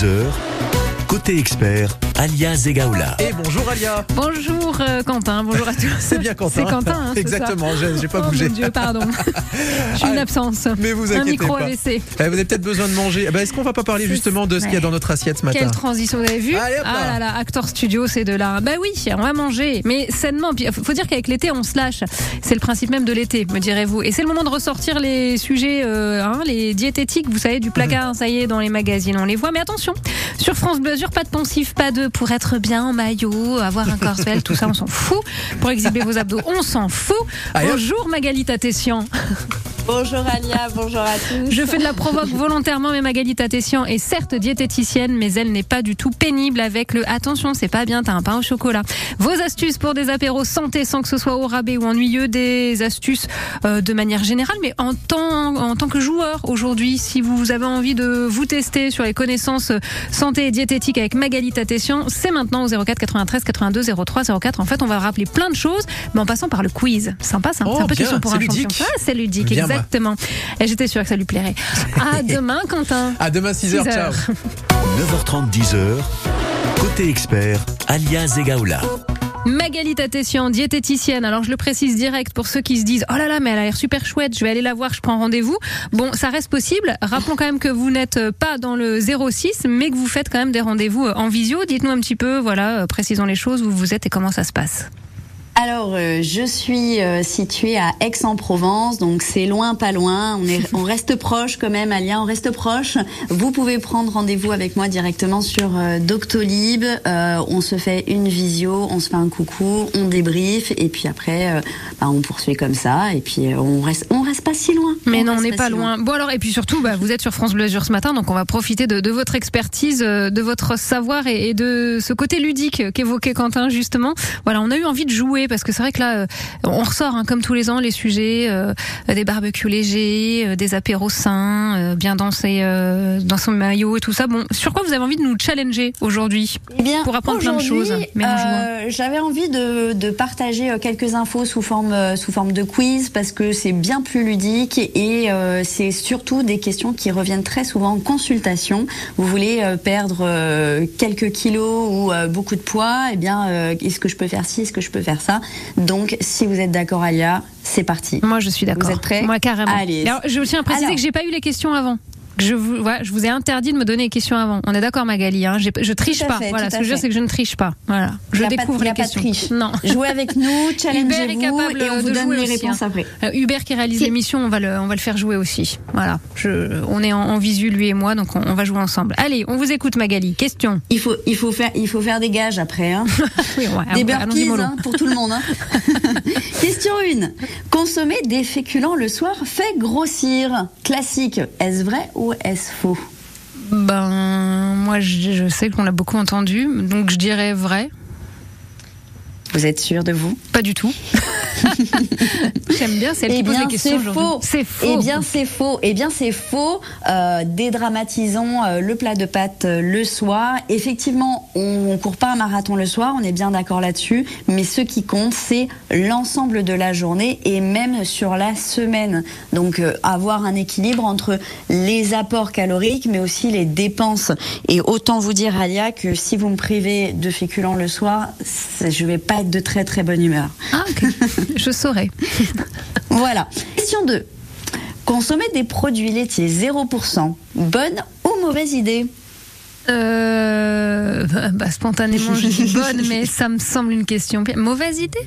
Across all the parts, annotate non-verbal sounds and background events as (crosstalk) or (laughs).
10h. Côté expert, Alia Zegaoula. Et bonjour Alia. Bonjour euh, Quentin, bonjour à tous. C'est bien Quentin. C'est Quentin, hein, Exactement, j'ai j'ai pas ça bougé. Oh mon Dieu, pardon. (laughs) Je suis une Ah, absence. Mais vous Un inquiétez micro pas. AVC. Eh, vous avez peut-être besoin de manger. Eh ben, Est-ce qu'on va pas parler justement de ce qu'il y a dans notre assiette ce matin Quelle transition, vous avez vu Allez, hop là. Ah là là, Actor Studio, c'est de là. Bah oui, on va manger, mais sainement. Faut faut dire qu'avec l'été, on se lâche. C'est le principe même de l'été, me direz-vous. Et c'est le moment de ressortir les sujets, euh, hein, les diététiques, vous savez, du placard. (laughs) Ça y est, dans les magazines, on les voit. Mais attention, sur France Bleu Pas de poncif, pas de pour être bien en maillot, avoir un corps svelte, tout ça, on s'en (laughs) fout. Pour exhiber vos abdos, on s'en fout. Bonjour Magali Tatessian. Bonjour Alia, bonjour à tous. Je fais de la provoque volontairement, mais Magali Tatessian est certes diététicienne, mais elle n'est pas du tout pénible avec le attention, c'est pas bien, t'as un pain au chocolat. Vos astuces pour des apéros santé sans que ce soit au rabais ou ennuyeux, des astuces euh, de manière générale, mais en tant, en tant que joueur aujourd'hui, si vous avez envie de vous tester sur les connaissances euh, santé et diététique avec Magali Tatessian, c'est maintenant au 04 93 82 03 04. En fait, on va rappeler plein de choses, mais en passant par le quiz. Sympa, ça. Oh, c'est un peu bien, question pour un champion. ludique. Ah, c'est ludique, Bien, moi. exactement. Et j'étais sûre que ça lui plairait. (laughs) À demain, Quentin. À demain 6h, 6 ciao. heures. 9h30, 10h. Côté expert, Alia Zegaoula. Magali diététicienne. Alors je le précise direct pour ceux qui se disent oh là là mais elle a l'air super chouette, je vais aller la voir, je prends rendez-vous. Bon, ça reste possible. Rappelons quand même que vous n'êtes pas dans le 06, mais que vous faites quand même des rendez-vous en visio. Dites-nous un petit peu, voilà, euh, précisons les choses où vous êtes et comment ça se passe. Alors, euh, je suis euh, située à Aix-en-Provence, donc c'est loin, pas loin. On, est, (laughs) on reste proche quand même, Alia, on reste proche. Vous pouvez prendre rendez-vous avec moi directement sur euh, Doctolib. On se fait une visio, on se fait un coucou, on débrief, et puis après, bah, on poursuit comme ça, et puis on reste, on reste pas si loin. Mais non, on n'est pas si loin. Bon alors, et puis surtout, bah, vous êtes sur France Bleu Azur ce matin, donc on va profiter de, de votre expertise, de votre savoir et, et de ce côté ludique qu'évoquait Quentin justement. Voilà, on a eu envie de jouer parce que c'est vrai que là, euh, on ressort hein, comme tous les ans les sujets euh, des barbecues légers, euh, des apéros sains, euh, bien danser dans son maillot et tout ça. Bon, sur quoi vous avez envie de nous challenger aujourd'hui Eh bien, Pour apprendre plein de choses, J'avais envie de, de partager quelques infos sous forme sous forme de quiz parce que c'est bien plus ludique et c'est surtout des questions qui reviennent très souvent en consultation. Vous voulez perdre quelques kilos ou beaucoup de poids, eh bien, est-ce que je peux faire ci, est-ce que je peux faire ça? Donc, si vous êtes d'accord, Alia, c'est parti. Moi, je suis d'accord. Vous êtes prêts Moi, carrément. Allez. Alors, je tiens à préciser Alors. que j'ai pas eu les questions avant. Je vous, je ai interdit de me donner les questions avant. On est d'accord, Magali. Hein J'ai- je triche pas. fait, voilà, ce que je veux c'est que je ne triche pas. Voilà, je pas découvre les pas de questions. triche. Non. Jouez avec nous, (laughs) challengez-vous capable et on vous donne les aussi, réponses hein. après. Euh, Hubert qui réalise l'émission, on va le, on va le faire jouer aussi. Voilà, je, on est en, en visu lui et moi, donc on, on va jouer ensemble. Allez, on vous écoute, Magali. Question. Il faut, il faut faire, il faut faire des gages après. Hein. (laughs) Oui, ouais, Des burpees hein, pour tout le monde. hein. (laughs) Question 1. Consommer des féculents le soir fait grossir. Classique. Est-ce vrai ou est-ce faux? Ben, moi, je, je sais qu'on l'a beaucoup entendu, donc je dirais vrai. Vous êtes sûr de vous? Pas du tout. (laughs) J'aime bien celle qui Eh pose bien, c'est aujourd'hui. faux. C'est faux. Eh bien, c'est faux. Eh bien, c'est faux. Euh, dédramatisons euh, le plat de pâtes euh, le soir. Effectivement, on, on court pas un marathon le soir, on est bien d'accord là-dessus. Mais ce qui compte, c'est l'ensemble de la journée et même sur la semaine. Donc, euh, avoir un équilibre entre les apports caloriques, mais aussi les dépenses. Et autant vous dire, Alia, que si vous me privez de féculents le soir, c'est- je vais pas être de très très bonne humeur. Ah, ok. (laughs) je saurais. Voilà. Question 2. Consommer des produits laitiers 0%, bonne ou mauvaise idée Euh, bah, bah, spontanément, je dis bonne, mais ça me semble une question. Mauvaise idée?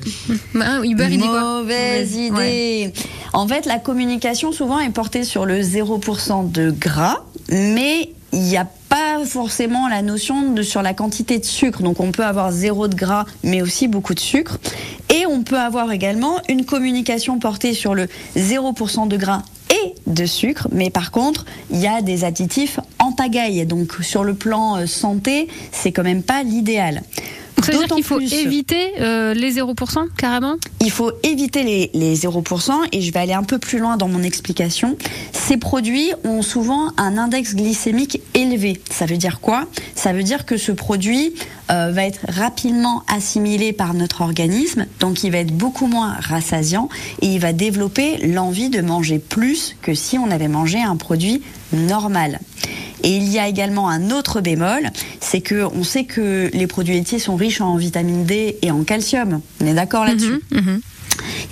Bah, Hubert, il dit quoi? Mauvaise idée. Ouais. En fait, la communication souvent est portée sur le 0% de gras, mais il n'y a pas forcément la notion de sur la quantité de sucre. Donc on peut avoir zéro de gras, mais aussi beaucoup de sucre. Et on peut avoir également une communication portée sur le 0% de gras et de sucre, mais par contre, il y a des additifs en pagaille. Donc sur le plan euh, santé, c'est quand même pas l'idéal. Donc ça veut dire qu'il faut plus- éviter euh, les 0% carrément? Il faut éviter les, les 0% et je vais aller un peu plus loin dans mon explication. Ces produits ont souvent un index glycémique élevé. Ça veut dire quoi? Ça veut dire que ce produit euh, va être rapidement assimilé par notre organisme, donc il va être beaucoup moins rassasiant et il va développer l'envie de manger plus que si on avait mangé un produit normal. Et il y a également un autre bémol, c'est que on sait que les produits laitiers sont riches en vitamine D et en calcium. On est d'accord là-dessus? Mhm, mhm.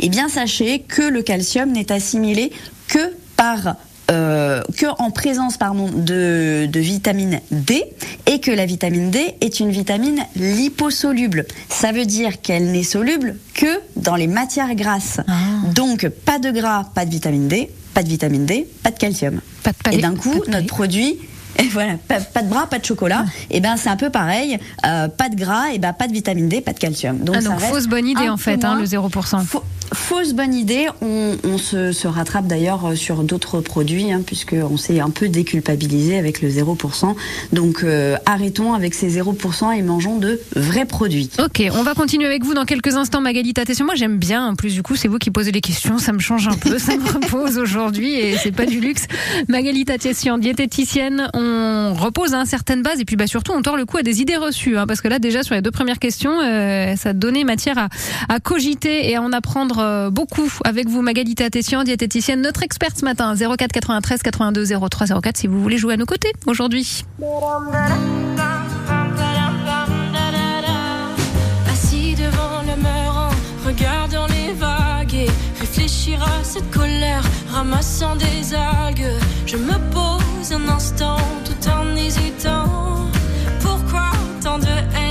Eh bien, sachez que le calcium n'est assimilé que par euh, que en présence pardon de, de vitamine D et que la vitamine D est une vitamine liposoluble. Ça veut dire qu'elle n'est soluble que dans les matières grasses. Ah. Donc pas de gras, pas de vitamine D, pas de vitamine D, pas de calcium. Pas de palais, et d'un coup, palais. notre produit et voilà, pas, pas de bras, pas de chocolat. Et ben c'est un peu pareil, euh, pas de gras, et ben pas de vitamine D, pas de calcium. Donc, Ah, ça donc reste fausse bonne idée en fait, hein, le 0%. Fau- Fausse bonne idée, on, on se, se rattrape d'ailleurs euh, sur d'autres produits, hein, puisqu'on s'est un peu déculpabilisé avec le 0%. Donc euh, arrêtons avec ces 0% et mangeons de vrais produits. Ok, on va continuer avec vous dans quelques instants, Magali. Moi, j'aime bien. En plus, du coup, c'est vous qui posez les questions. Ça me change un peu. Ça me (laughs) repose aujourd'hui et c'est pas du luxe. Magali Tatession, diététicienne. On repose à certaines bases et puis, bah, surtout, on tord le coup à des idées reçues. hein, parce que là, déjà, sur les deux premières questions, euh, ça donnait matière à, à cogiter et à en apprendre euh, beaucoup avec vous, Magali Tatession, diététicienne, notre experte ce matin. 04 93 82 03 04 si vous voulez jouer à nos côtés aujourd'hui. Assis devant le mur en regardant les vagues et réfléchir à cette colère, ramassant des algues. Je me pose un instant tout en hésitant. Pourquoi tant de haine,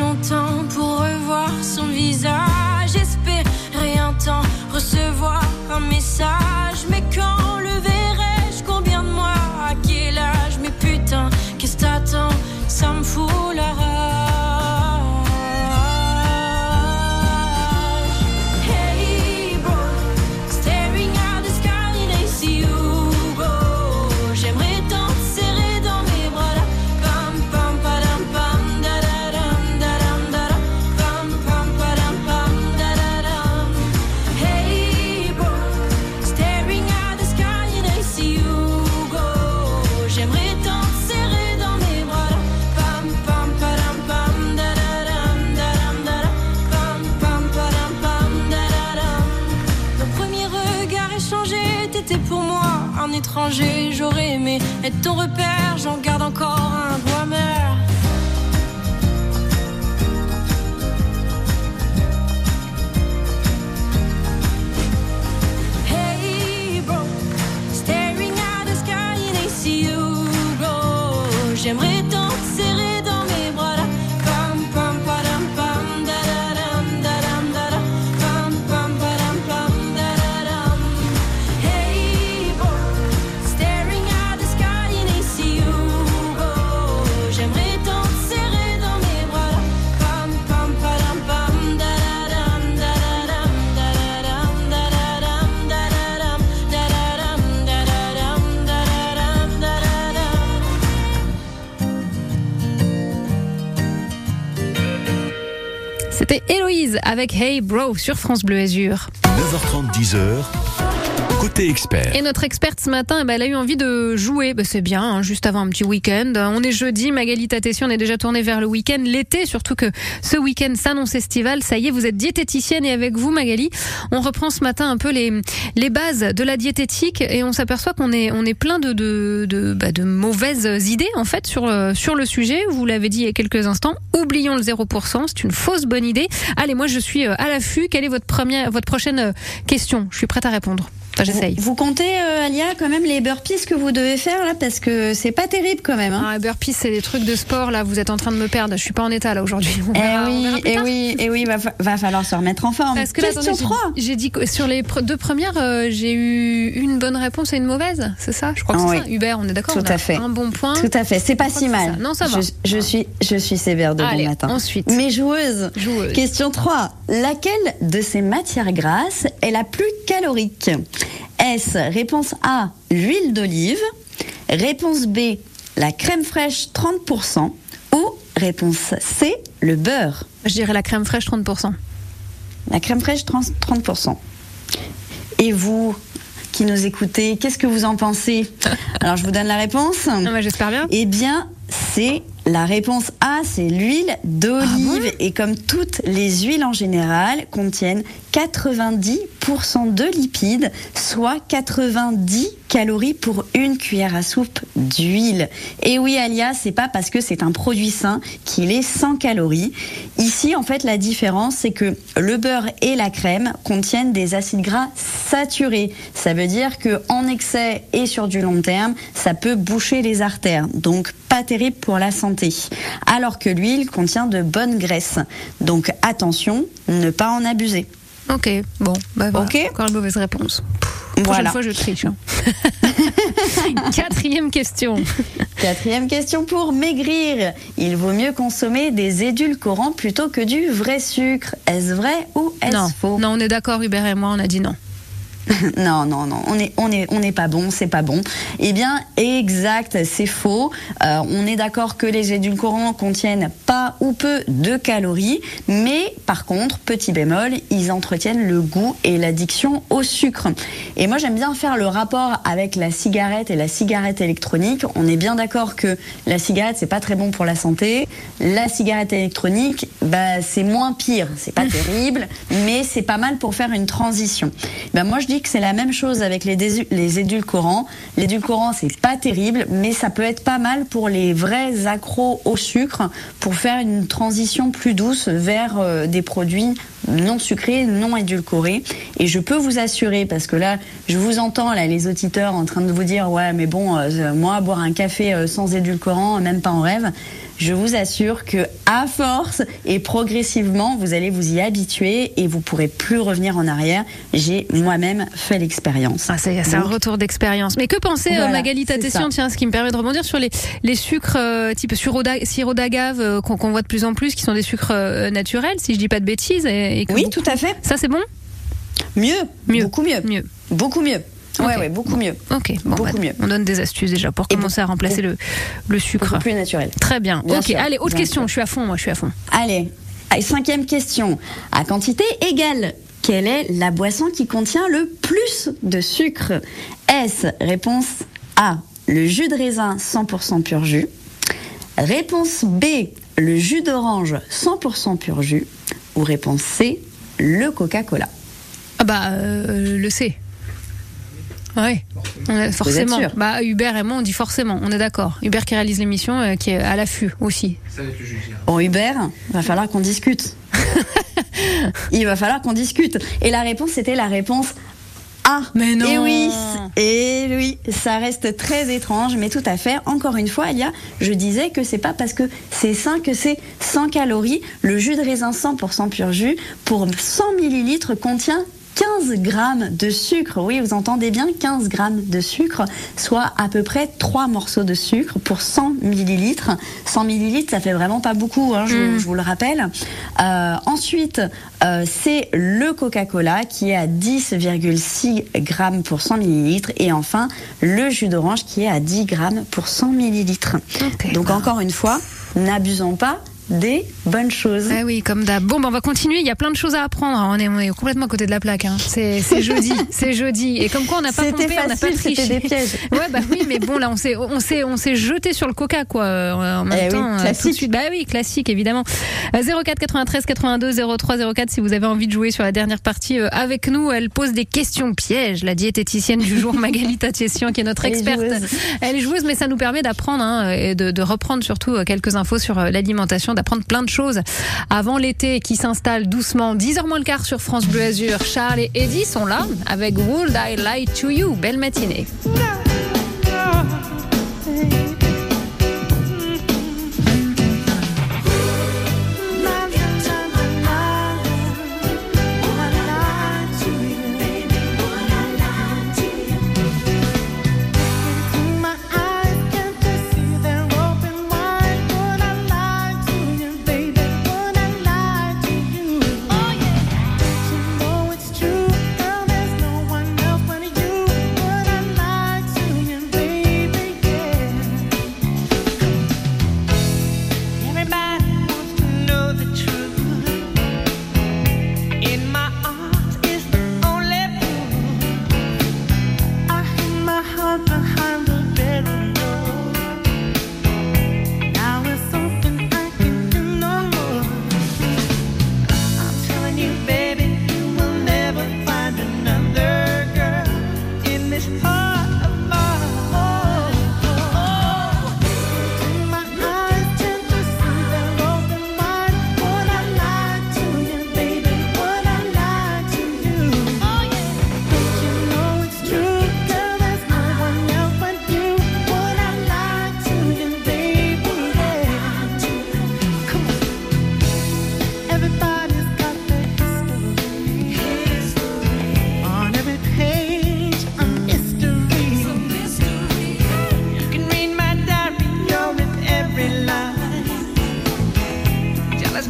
longtemps pour revoir son visage. Ton repère, avec Hey Bro sur France Bleu Azur. 9h30, 10h. Côté expert. Et notre experte ce matin, eh ben, elle a eu envie de jouer. Ben, c'est bien, hein, juste avant un petit week-end. On est jeudi, Magali Tatession, on est déjà tourné vers le week-end, l'été, surtout que ce week-end s'annonce estival. Ça y est, vous êtes diététicienne et avec vous, Magali, on reprend ce matin un peu les, les bases de la diététique et on s'aperçoit qu'on est, on est plein de, de, de, bah, de mauvaises idées, en fait, sur, le- sur le sujet. Vous l'avez dit il y a quelques instants. Oublions le 0%. C'est une fausse bonne idée. Allez, moi, je suis euh, à l'affût. Quelle est votre première, votre prochaine euh, question? Je suis prête à répondre. Enfin, j'essaye. Vous comptez, euh, Alia, quand même les burpees que vous devez faire là, parce que c'est pas terrible quand même. Hein. Ah, burpees, c'est des trucs de sport, là, vous êtes en train de me perdre. Je suis pas en état, là, aujourd'hui. Eh on oui, eh oui, eh oui, va, fa- va falloir se remettre en forme. Parce que là, Question 3. j'ai- dit que sur les deux premières, euh, j'ai eu une bonne réponse et une mauvaise, c'est ça? Je crois que Ah c'est oui. ça. Hubert, on est d'accord Tout on a à fait. Un bon point. Tout à fait, c'est pas si mal. ça. Non, ça va. Je, je suis, je suis sévère de Allez, bon matin. ensuite. Mes joueuses. Joueuse. Question 3. Laquelle de ces matières grasses est la plus calorique Est-ce réponse A, l'huile d'olive Réponse B, la crème fraîche 30% Ou réponse C, le beurre Je dirais la crème fraîche 30%. La crème fraîche, 30%. 30%. Et vous, qui nous écoutez, qu'est-ce que vous en pensez? (laughs) Alors, je vous donne la réponse. Non, mais j'espère bien. Eh bien, c'est la réponse A, c'est l'huile d'olive. et comme toutes les huiles en général, contiennent 90% de lipides, soit 90 calories pour une cuillère à soupe d'huile. Et oui, Alia, c'est pas parce que c'est un produit sain qu'il est sans calories. Ici, en fait, la différence, c'est que le beurre et la crème contiennent des acides gras saturés. Ça veut dire que en excès et sur du long terme, ça peut boucher les artères. Donc, pas terrible pour la santé. Alors que l'huile contient de bonnes graisses. Donc, attention, ne pas en abuser. Ok, bon, bah voilà. Ok. Encore une mauvaise réponse. Prochaine Voilà. fois, je triche. hein. (laughs) Quatrième question. Quatrième question pour maigrir. Il vaut mieux consommer des édulcorants plutôt que du vrai sucre. Est-ce vrai ou est-ce faux? Non, on est d'accord, Hubert et moi, on a dit non. (laughs) non, non, non, on est, on est, on n'est pas bon, c'est pas bon. Eh bien, exact, c'est faux. Euh, on est d'accord que les édulcorants contiennent pas ou peu de calories, mais par contre, petit bémol, ils entretiennent le goût et l'addiction au sucre. Et moi, j'aime bien faire le rapport avec la cigarette et la cigarette électronique. On est bien d'accord que la cigarette, c'est pas très bon pour la santé. La cigarette électronique, bah, c'est moins pire. C'est pas (laughs) terrible, mais c'est pas mal pour faire une transition. Ben, moi, je c'est la même chose avec les, les édulcorants. L'édulcorant, c'est pas terrible, mais ça peut être pas mal pour les vrais accros au sucre, pour faire une transition plus douce vers euh, des produits non sucrés, non édulcorés. Et je peux vous assurer, parce que là, je vous entends, les auditeurs en train de vous dire, ouais, mais bon, euh, moi, boire un café euh, sans édulcorant, même pas en rêve. Je vous assure que à force et progressivement, vous allez vous y habituer et vous pourrez plus revenir en arrière. J'ai moi-même fait l'expérience. Ah, c'est un retour d'expérience. Mais que pensez, euh, Voilà, Magali Tatessian, tiens, ce qui me permet de rebondir sur les, les sucres euh, type sirop d'a- sirop d'agave euh, qu'on voit de plus en plus, qui sont des sucres euh, naturels, si je dis pas de bêtises. Et, et que Oui, beaucoup- tout à fait. Ça, c'est bon? Mieux, Mieux. beaucoup mieux, Mieux. beaucoup mieux. Ouais, Ok. ouais, beaucoup mieux, Ok, bon, Beaucoup bah, mieux. on donne des astuces déjà pour Et commencer à remplacer le, le sucre. plus naturel. Très bien. Bien ok, sûr, allez, autre bien question. sûr. Je suis à fond, moi, je suis à fond. Allez, cinquième question. À quantité égale, quelle est la boisson qui contient le plus de sucre? Est-ce réponse A, le jus de raisin 100% pur jus Réponse B, le jus d'orange 100% pur jus Ou réponse C, le Coca-Cola Ah bah, euh, le C. Ouais, Ouais, forcément. sûr Bah, Hubert et moi, on dit forcément. On est d'accord. Hubert qui réalise l'émission, euh, qui est à l'affût aussi. Bon, Hubert, va falloir qu'on discute. (laughs) Il va falloir qu'on discute. Et la réponse, c'était la réponse A. Mais non. Et oui, et oui, ça reste très étrange, mais tout à fait. Encore une fois, Elia, je disais que c'est pas parce que c'est sain que c'est 100 calories. Le jus de raisin 100% pur jus, pour 100 millilitres, contient 15 grammes de sucre. Oui, vous entendez bien, 15 grammes de sucre, soit à peu près 3 morceaux de sucre pour 100 millilitres. 100 millilitres, ça fait vraiment pas beaucoup, hein, je, je vous le rappelle. Euh, ensuite, euh, c'est le Coca-Cola qui est à 10,6 grammes pour 100 millilitres. Et enfin, le jus d'orange qui est à 10 grammes pour 100 millilitres. Donc encore une fois, n'abusons pas des bonnes choses. Ah oui, comme d'hab. Bon, bah, on va continuer. Il y a plein de choses à apprendre. On est, on est complètement à côté de la plaque. Hein. C'est jeudi. (laughs) c'est jeudi. Et comme quoi, on n'a pas pompé, on n'a pas facile, triché. des pièges. (laughs) Ouais, bah oui, mais bon, là, on s'est, on s'est, on s'est jeté sur le coca, quoi. euh, En même Eh oui, temps, euh, tout de classique. suite. Bah oui, classique, évidemment. Euh, 04 93 82 03 04 si vous avez envie de jouer sur la dernière partie euh, avec nous. Elle pose des questions pièges. La diététicienne du jour, (laughs) Magali Tatiessian, qui est notre Elle est experte. joueuse. Elle est joueuse, mais ça nous permet d'apprendre hein, et de, de reprendre surtout quelques infos sur l'alimentation, d'apprendre plein de choses avant l'été qui s'installe doucement. 10h moins le quart sur France Bleu Azur. Charles et Eddie sont là avec Would I Lie to You? Belle matinée.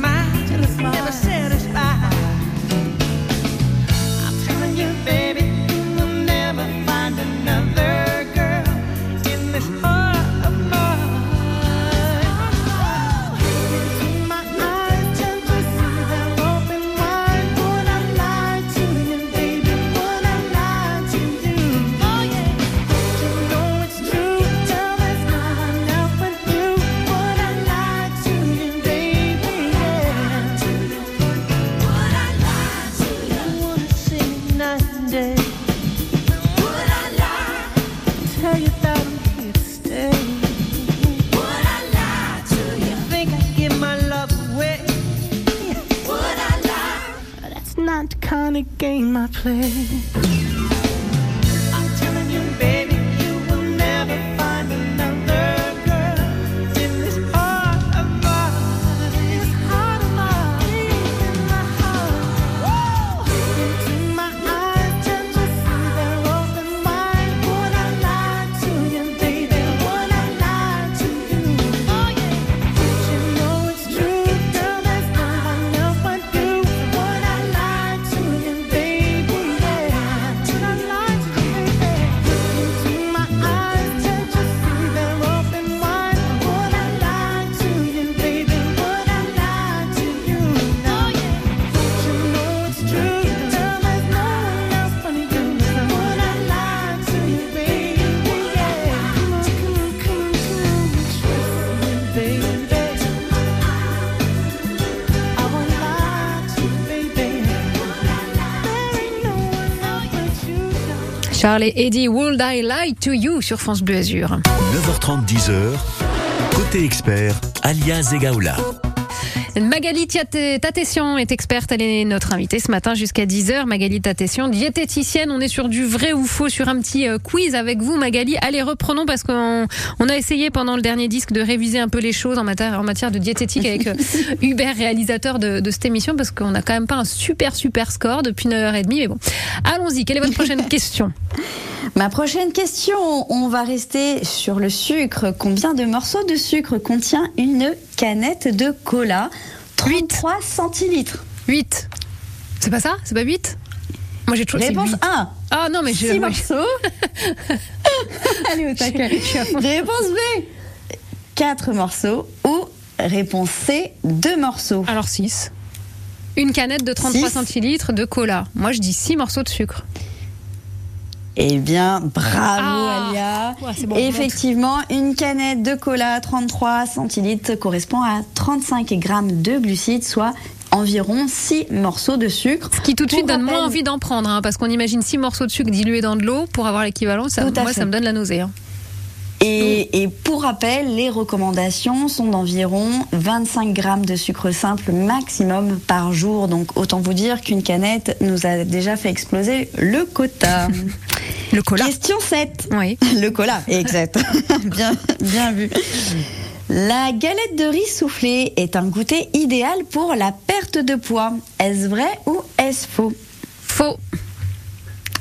smile. Never said kind of game I play. Charles et Eddie, Would I Lie to You sur France Bleu Azur. 9h30, 10h. Côté expert, alias Egaola. Magali Tatessian est experte, elle est notre invitée ce matin jusqu'à 10h. Magali Tatessian, diététicienne, on est sur du vrai ou faux, sur un petit euh, quiz avec vous Magali. Allez, reprenons parce qu'on on a essayé pendant le dernier disque de réviser un peu les choses en matière, en matière de diététique avec euh, (laughs) Hubert, réalisateur de, de cette émission, parce qu'on n'a quand même pas un super super score depuis 9h30. Mais bon, allons-y, quelle est votre prochaine (laughs) question? Ma prochaine question, on va rester sur le sucre. Combien de morceaux de sucre contient une canette de cola? 33 centilitres. 8. C'est pas ça? C'est pas 8 Moi j'ai toujours Réponse 8. 1. Ah non, mais 6 je. moi, morceaux. (laughs) Allez au taquet. Réponse B. 4 morceaux. Ou réponse C. 2 morceaux. Alors 6. Une canette de 33 Six. centilitres de cola. Moi je dis 6 morceaux de sucre. Eh bien, bravo Ah. Alia. Ouais, bon, Effectivement, une canette de cola 33 centilitres correspond à 35 grammes de glucides, soit environ 6 morceaux de sucre. Ce qui tout de suite donne moins envie d'en prendre, hein, parce qu'on imagine 6 morceaux de sucre dilués dans de l'eau pour avoir l'équivalent. Ça, Tout à moi, fait. ça me donne la nausée. hein. Et, et pour rappel, les recommandations sont d'environ 25 grammes de sucre simple maximum par jour. Donc autant vous dire qu'une canette nous a déjà fait exploser le quota. (laughs) Le cola. Question 7. Oui. (laughs) Le cola, exact. (laughs) bien, bien vu. La galette de riz soufflé est un goûter idéal pour la perte de poids. Est-ce vrai ou est-ce faux? Faux.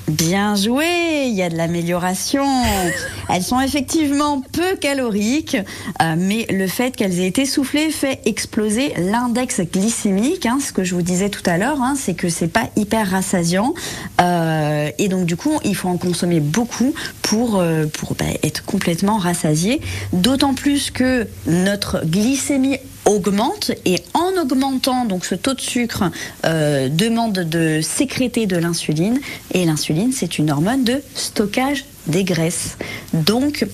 Bien joué, il y a de l'amélioration. (laughs) Elles sont effectivement peu caloriques, euh, mais le fait qu'elles aient été soufflées fait exploser l'index glycémique. hein, ce que je vous disais tout à l'heure, hein, c'est que c'est pas hyper rassasiant, euh, et donc du coup, il faut en consommer beaucoup pour euh, pour bah, être complètement rassasié. D'autant plus que notre glycémie augmente et en augmentant donc ce taux de sucre euh, demande de sécréter de l'insuline. Et l'insuline c'est une hormone de stockage des graisses. Donc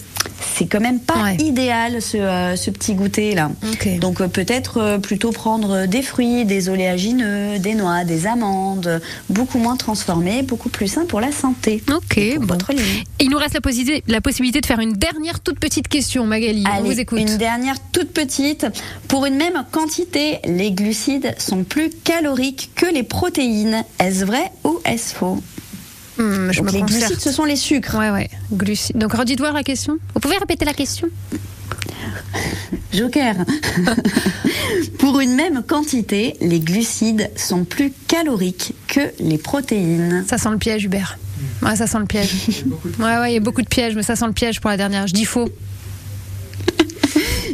c'est quand même pas Ouais. idéal ce, euh, ce petit goûter là donc euh, peut-être euh, plutôt prendre des fruits des oléagineux des noix des amandes beaucoup moins transformés beaucoup plus sain pour la santé Ok, pour bon. votre. Il nous reste la possibilité, la possibilité de faire une dernière toute petite question, Magali. On Allez, vous écoute. Une dernière toute petite. Pour une même quantité, les glucides sont plus caloriques que les protéines. Est-ce vrai ou est-ce faux? Hmm, je Donc me Les concerte. glucides, ce sont les sucres. Ouais, ouais. Glucides. Donc, redites voir la question. Vous pouvez répéter la question (laughs) Joker. (laughs) Pour une même quantité, les glucides sont plus caloriques que les protéines. Ça sent le piège, Hubert. Ouais, ça sent le piège. (laughs) Ouais, ouais, il y a beaucoup de pièges, mais ça sent le piège pour la dernière. Je dis faux.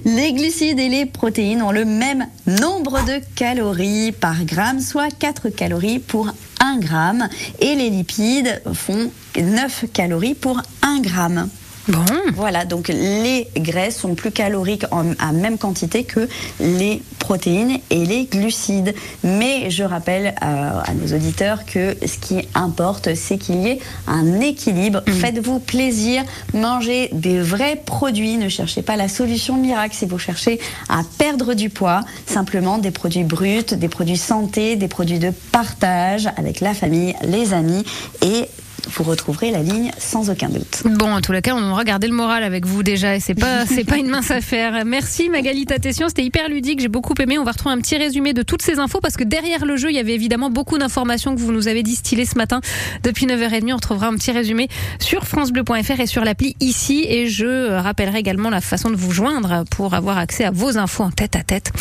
Les glucides et les protéines ont le même nombre de calories par gramme, soit 4 calories pour 1 gramme. Et les lipides font 9 calories pour 1 gramme. Bon. Voilà, donc les graisses sont plus caloriques en, à même quantité que les protéines et les glucides. Mais je rappelle euh, à nos auditeurs que ce qui importe, c'est qu'il y ait un équilibre. Faites-vous plaisir, mangez des vrais produits. Ne cherchez pas la solution miracle si vous cherchez à perdre du poids. Simplement des produits bruts, des produits santé, des produits de partage avec la famille, les amis et vous retrouverez la ligne sans aucun doute. Bon, en les cas, on aura gardé le moral avec vous déjà et c'est pas, (laughs) c'est pas une mince affaire. Merci Magali Tatessian, c'était hyper ludique, j'ai beaucoup aimé. On va retrouver un petit résumé de toutes ces infos parce que derrière le jeu, il y avait évidemment beaucoup d'informations que vous nous avez distillées ce matin depuis 9h30. On retrouvera un petit résumé sur francebleu.fr et sur l'appli ici et je rappellerai également la façon de vous joindre pour avoir accès à vos infos en tête à tête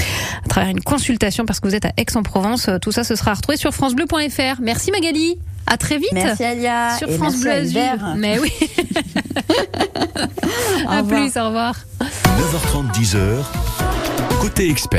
à travers une consultation parce que vous êtes à Aix-en-Provence. Tout ça, ce sera retrouvé sur francebleu.fr. Merci Magali. À très vite. Merci Alia. Sur et France Bleu Azur. Mais oui. (laughs) à revoir. plus, au revoir. 9h30, 10h. Côté expert.